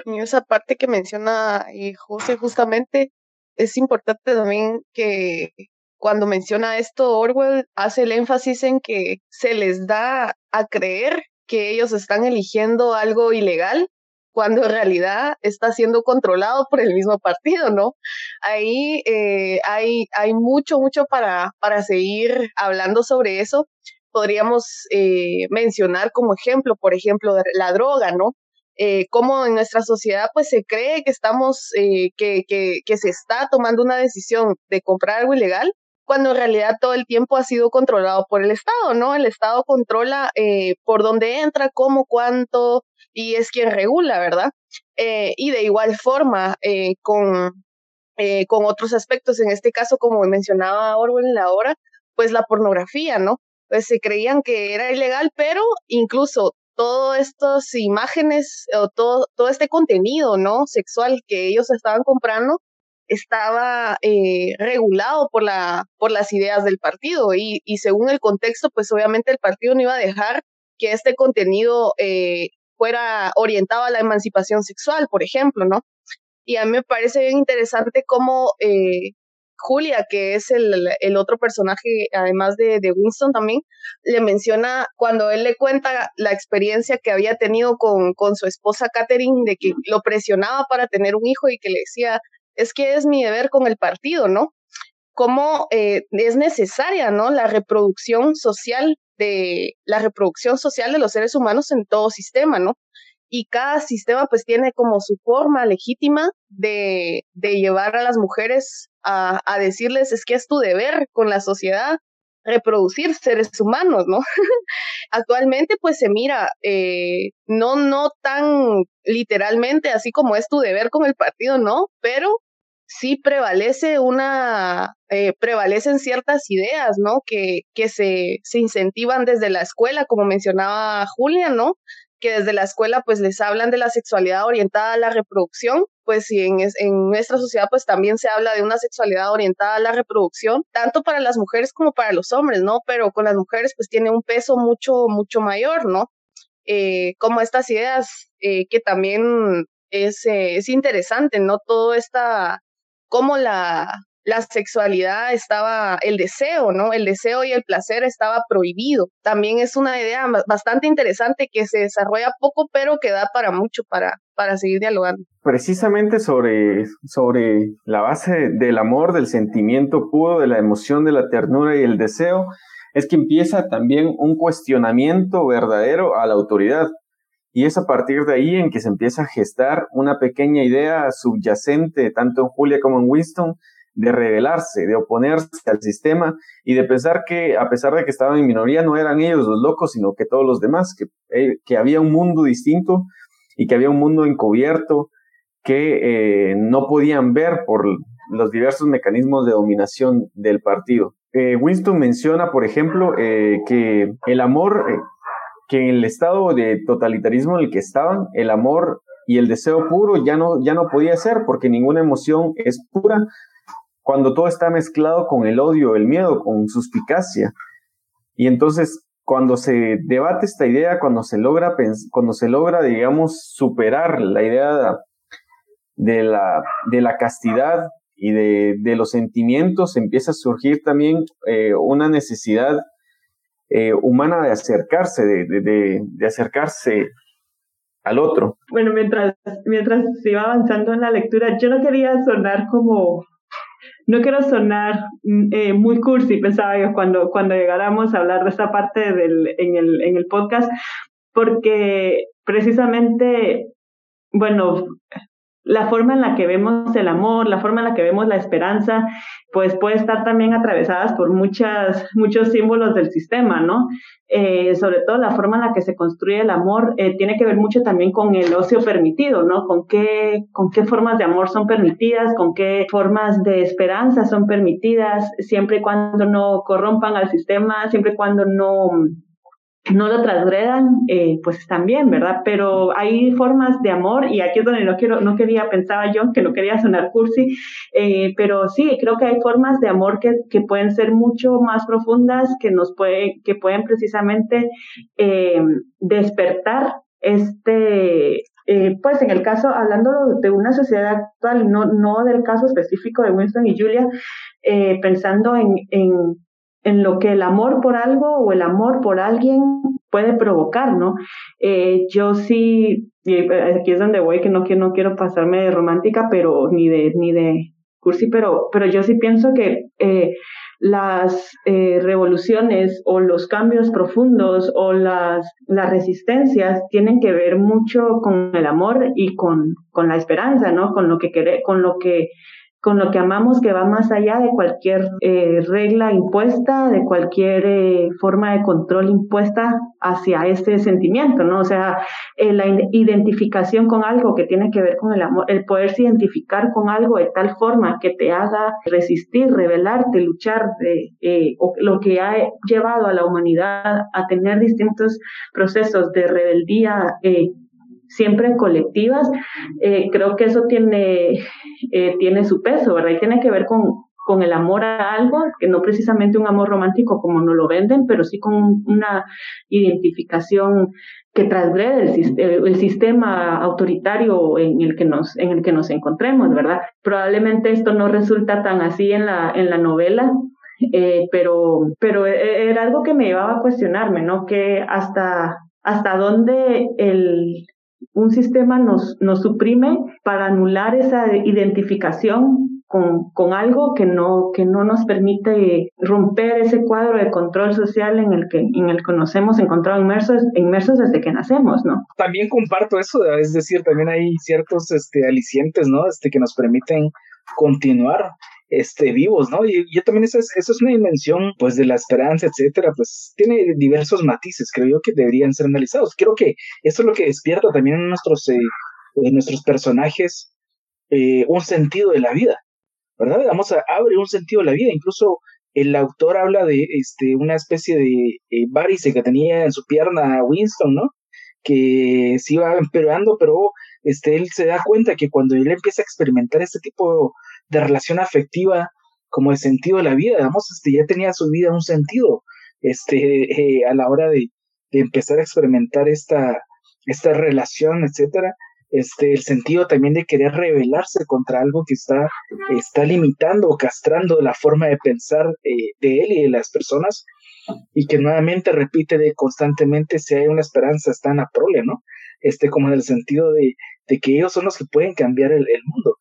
Y esa parte que menciona y José justamente es importante también que cuando menciona esto, Orwell hace el énfasis en que se les da a creer que ellos están eligiendo algo ilegal cuando en realidad está siendo controlado por el mismo partido, ¿no? Ahí eh, hay, hay mucho, mucho para, para seguir hablando sobre eso. Podríamos eh, mencionar como ejemplo, por ejemplo, la droga, ¿no? Eh, cómo en nuestra sociedad pues se cree que estamos, eh, que, que, se está tomando una decisión de comprar algo ilegal, cuando en realidad todo el tiempo ha sido controlado por el Estado, ¿no? El Estado controla eh, por dónde entra, cómo, cuánto, y es quien regula, ¿verdad? Eh, y de igual forma, con, con otros aspectos, en este caso, como mencionaba Orwell en la hora, pues la pornografía, ¿no? Pues se creían que era ilegal, pero incluso todas estas imágenes o todo, todo este contenido, ¿no? Sexual que ellos estaban comprando, estaba eh, regulado por, la, por las ideas del partido y, y, según el contexto, pues obviamente el partido no iba a dejar que este contenido eh, fuera orientado a la emancipación sexual, por ejemplo, ¿no? Y a mí me parece bien interesante cómo eh, Julia, que es el, el, otro personaje, además de, de, Winston también, le menciona cuando él le cuenta la experiencia que había tenido con, con su esposa Catherine, de que lo presionaba para tener un hijo y que le decía, es que es mi deber con el partido, ¿no? Cómo eh, es necesaria, ¿no? La reproducción social de la reproducción social de los seres humanos en todo sistema, ¿no? Y cada sistema pues tiene como su forma legítima de, de llevar a las mujeres a, a decirles es que es tu deber con la sociedad reproducir seres humanos, ¿no? Actualmente pues se mira, eh, no, no tan literalmente así como es tu deber con el partido, ¿no? Pero sí prevalece una, eh, prevalecen ciertas ideas, ¿no? Que, que se, se incentivan desde la escuela, como mencionaba Julia, ¿no? Que desde la escuela pues les hablan de la sexualidad orientada a la reproducción, pues si en, en nuestra sociedad pues también se habla de una sexualidad orientada a la reproducción, tanto para las mujeres como para los hombres, ¿no? Pero con las mujeres pues tiene un peso mucho, mucho mayor, ¿no? Eh, como estas ideas eh, que también es, eh, es interesante, ¿no? Todo esta cómo la, la sexualidad estaba, el deseo, ¿no? El deseo y el placer estaba prohibido. También es una idea bastante interesante que se desarrolla poco, pero que da para mucho para, para seguir dialogando. Precisamente sobre, sobre la base del amor, del sentimiento puro, de la emoción, de la ternura y el deseo, es que empieza también un cuestionamiento verdadero a la autoridad. Y es a partir de ahí en que se empieza a gestar una pequeña idea subyacente, tanto en Julia como en Winston, de rebelarse, de oponerse al sistema y de pensar que a pesar de que estaban en minoría no eran ellos los locos, sino que todos los demás, que, eh, que había un mundo distinto y que había un mundo encubierto que eh, no podían ver por los diversos mecanismos de dominación del partido. Eh, Winston menciona, por ejemplo, que el amor que en el estado de totalitarismo en el que estaban, el amor y el deseo puro ya no, ya no podía ser, porque ninguna emoción es pura cuando todo está mezclado con el odio, el miedo, con suspicacia. Y entonces, cuando se debate esta idea, cuando se logra, cuando se logra, digamos, superar la idea de la, de la castidad y de, los sentimientos, empieza a surgir también eh, una necesidad eh, humana de acercarse, de, de, de, acercarse al otro. Bueno, mientras, mientras se iba avanzando en la lectura, yo no quería sonar como, no quiero sonar mm, eh, muy cursi, pensaba yo, cuando, cuando llegáramos a hablar de esta parte del, en, el, en el podcast, porque precisamente, bueno, la forma en la que vemos el amor, la forma en la que vemos la esperanza, pues puede estar también atravesadas por muchas, muchos símbolos del sistema, ¿no? Eh, sobre todo la forma en la que se construye el amor eh, tiene que ver mucho también con el ocio permitido, ¿no? Con qué, con qué formas de amor son permitidas, con qué formas de esperanza son permitidas, siempre y cuando no corrompan al sistema, siempre y cuando no no lo transgredan, eh, pues están bien, ¿verdad? Pero hay formas de amor y aquí es donde no quiero, no quería, pensaba yo que no quería sonar cursi, eh, pero sí, creo que hay formas de amor que, que pueden ser mucho más profundas, que nos puede, que pueden precisamente eh, despertar este, pues en el caso, hablando de una sociedad actual, no, no del caso específico de Winston y Julia, pensando en, en en lo que el amor por algo o el amor por alguien puede provocar, ¿no? Eh, yo sí, aquí es donde voy, que no, no quiero pasarme de romántica, pero ni de, ni de cursi, pero, pero yo sí pienso que eh, las eh, revoluciones o los cambios profundos o las, las resistencias tienen que ver mucho con el amor y con, con la esperanza, ¿no? Con lo que, con lo que con lo que amamos que va más allá de cualquier eh, regla impuesta, de cualquier eh, forma de control impuesta hacia este sentimiento, ¿no? O sea, eh, la identificación con algo que tiene que ver con el amor, el poderse identificar con algo de tal forma que te haga resistir, rebelarte, luchar, de, o lo que ha llevado a la humanidad a tener distintos procesos de rebeldía siempre colectivas, eh, creo que eso tiene, eh, tiene su peso, ¿verdad? Y tiene que ver con, con el amor a algo, que no precisamente un amor romántico como nos lo venden, pero sí con una identificación que transgrede el, el, sistema autoritario en el que nos en el que nos encontremos, ¿verdad? Probablemente esto no resulta tan así en la en la novela, eh, pero pero e, era algo que me llevaba a cuestionarme, ¿no? Que hasta hasta dónde el un sistema nos, nos suprime para anular esa identificación con, con, algo que no, que no nos permite romper ese cuadro de control social en el que, en el que nos hemos encontrado inmersos, inmersos desde que nacemos, ¿no? También comparto eso, es decir, también hay ciertos este, alicientes, ¿no? Este, que nos permiten continuar este, vivos, ¿no? Y yo también eso es, eso es una dimensión, pues, de la esperanza, etcétera, pues, tiene diversos matices, creo yo, que deberían ser analizados. Creo que esto es lo que despierta también en nuestros, eh, en nuestros personajes eh, un sentido de la vida, ¿verdad? Vamos a abre un sentido de la vida, incluso el autor habla de este, una especie de eh, varice que tenía en su pierna Winston, ¿no? Que se iba empeorando, pero este, él se da cuenta que cuando él empieza a experimentar este tipo de relación afectiva como el sentido de la vida, digamos, este, ya tenía su vida un sentido, este, eh, a la hora de, de, empezar a experimentar esta, esta relación, etcétera, este, el sentido también de querer rebelarse contra algo que está, está limitando o castrando la forma de pensar eh, de él y de las personas, y que nuevamente repite de constantemente si hay una esperanza, está en la prole, ¿no? Este, como en el sentido de, de que ellos son los que pueden cambiar el mundo.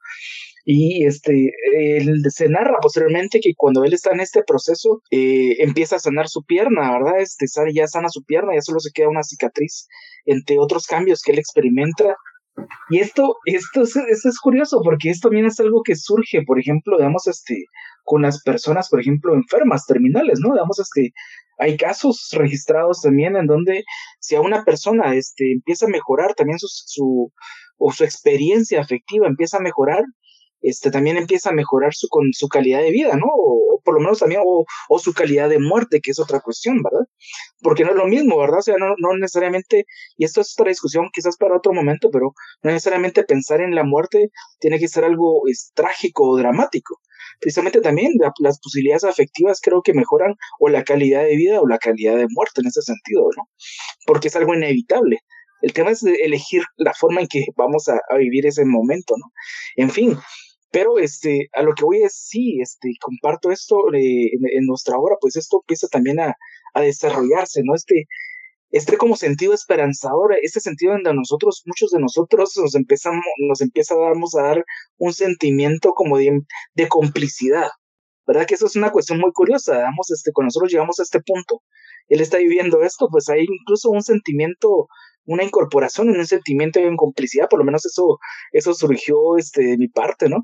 Y este, él, se narra posteriormente que cuando él está en este proceso, eh, empieza a sanar su pierna, ¿verdad? Este, ya sana su pierna, ya solo se queda una cicatriz, entre otros cambios que él experimenta. Y esto, esto, es, esto es curioso porque esto también es algo que surge, por ejemplo, digamos, este, con las personas, por ejemplo, enfermas, terminales, ¿no? Digamos, este, hay casos registrados también en donde si a una persona este, empieza a mejorar también su, su, o su experiencia afectiva empieza a mejorar, este, también empieza a mejorar su, con su calidad de vida, ¿no? O, por lo menos también, o, o, su calidad de muerte, que es otra cuestión, ¿verdad? Porque no es lo mismo, ¿verdad? O sea, no, no necesariamente, y esto es otra discusión quizás para otro momento, pero no necesariamente pensar en la muerte tiene que ser algo trágico o dramático. Precisamente también las posibilidades afectivas creo que mejoran o la calidad de vida o la calidad de muerte en ese sentido, ¿no? Porque es algo inevitable. El tema es elegir la forma en que vamos a, vivir ese momento, ¿no? En fin, pero este, a lo que voy es, sí, este, comparto esto eh, en, nuestra obra, pues esto empieza también a, a, desarrollarse, ¿no? Este, este como sentido esperanzador, este sentido donde nosotros, muchos de nosotros nos empezamos, nos empieza a a dar un sentimiento como de, de complicidad, ¿verdad? Que eso es una cuestión muy curiosa, digamos, este, cuando nosotros llegamos a este punto, él está viviendo esto, pues hay incluso un sentimiento una incorporación, un sentimiento de complicidad, por lo menos eso, eso surgió este, de mi parte, ¿no?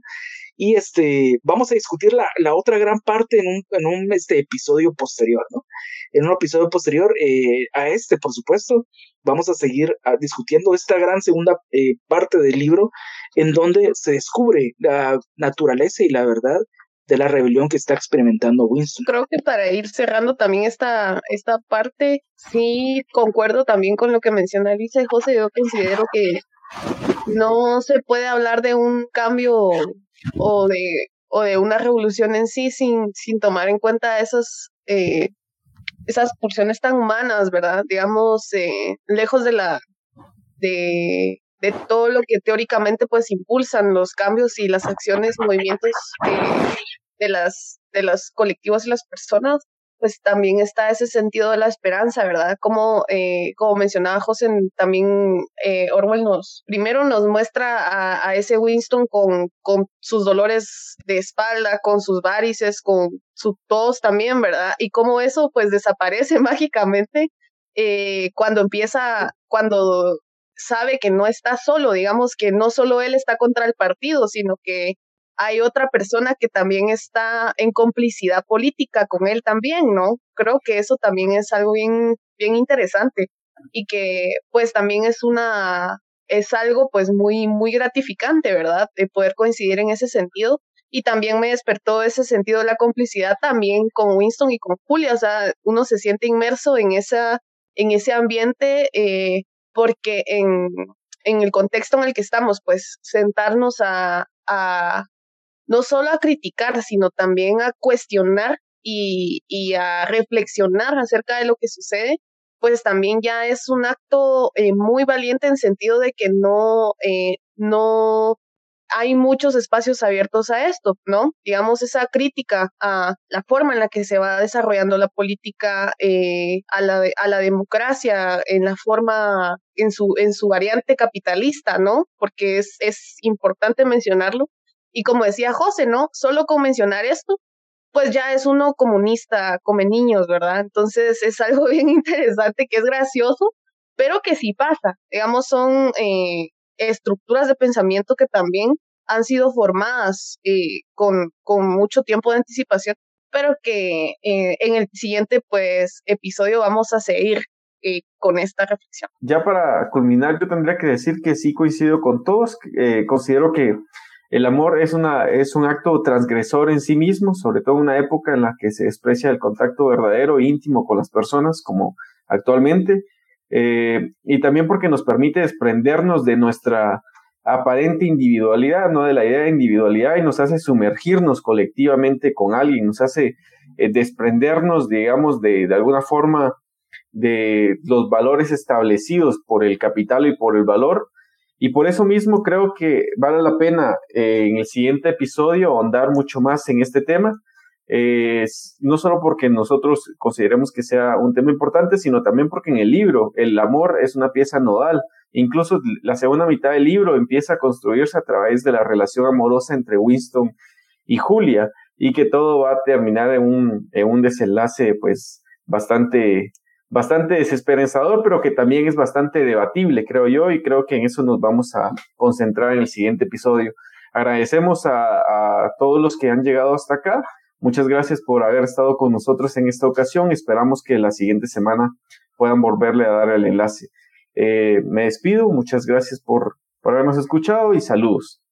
Y este, vamos a discutir la, la otra gran parte en un, en un este, episodio posterior, ¿no? En un episodio posterior eh, a este, por supuesto, vamos a seguir ah, discutiendo esta gran segunda eh, parte del libro en donde se descubre la naturaleza y la verdad de la rebelión que está experimentando Winston. Creo que para ir cerrando también esta, esta parte, sí concuerdo también con lo que menciona Elisa y José, yo considero que no se puede hablar de un cambio o de, o de una revolución en sí sin, sin tomar en cuenta esas, eh, esas porciones tan humanas, ¿verdad? Digamos, eh, lejos de la de de todo lo que teóricamente pues impulsan los cambios y las acciones, movimientos de, las de los colectivos y las personas, pues también está ese sentido de la esperanza, ¿verdad? Como, eh, como mencionaba José, también eh, Orwell nos, primero nos muestra a, a, ese Winston con, con sus dolores de espalda, con sus varices, con su tos también, ¿verdad? Y cómo eso pues desaparece mágicamente eh, cuando empieza, cuando sabe que no está solo, digamos que no solo él está contra el partido, sino que hay otra persona que también está en complicidad política con él también, ¿no? Creo que eso también es algo bien, bien interesante y que pues también es una, es algo pues muy, muy gratificante, ¿verdad? De poder coincidir en ese sentido. Y también me despertó ese sentido de la complicidad también con Winston y con Julia, o sea, uno se siente inmerso en, esa, en ese ambiente eh, porque en, en el contexto en el que estamos, pues sentarnos a, a no solo a criticar, sino también a cuestionar y, y, a reflexionar acerca de lo que sucede, pues también ya es un acto eh, muy valiente en sentido de que no, eh, no hay muchos espacios abiertos a esto, ¿no? Digamos, esa crítica a la forma en la que se va desarrollando la política, eh, a, la, a la democracia, en la forma, en su, en su variante capitalista, ¿no? Porque es, es importante mencionarlo. Y como decía José, ¿no? Solo con mencionar esto, pues ya es uno comunista, come niños, ¿verdad? Entonces es algo bien interesante, que es gracioso, pero que sí pasa. Digamos, son eh, estructuras de pensamiento que también han sido formadas eh, con, con mucho tiempo de anticipación, pero que eh, en el siguiente pues episodio vamos a seguir eh, con esta reflexión. Ya para culminar, yo tendría que decir que sí coincido con todos. considero que el amor es, una, es un acto transgresor en sí mismo, sobre todo en una época en la que se desprecia el contacto verdadero e íntimo con las personas, como actualmente. Eh, y también porque nos permite desprendernos de nuestra aparente individualidad, ¿no? De la idea de individualidad y nos hace sumergirnos colectivamente con alguien, nos hace eh, desprendernos, digamos, de, de alguna forma de los valores establecidos por el capital y por el valor. Y por eso mismo creo que vale la pena eh, en el siguiente episodio ahondar mucho más en este tema no solo porque nosotros consideremos que sea un tema importante, sino también porque en el libro el amor es una pieza nodal. Incluso la segunda mitad del libro empieza a construirse a través de la relación amorosa entre Winston y Julia y que todo va a terminar en un, en un desenlace pues bastante, bastante desesperanzador, pero que también es bastante debatible, creo yo, y creo que en eso nos vamos a concentrar en el siguiente episodio. Agradecemos a, a todos los que han llegado hasta acá Muchas gracias por haber estado con nosotros en esta ocasión. Esperamos que la siguiente semana puedan volverle a dar el enlace. Eh, me despido. Muchas gracias por, por habernos escuchado y saludos.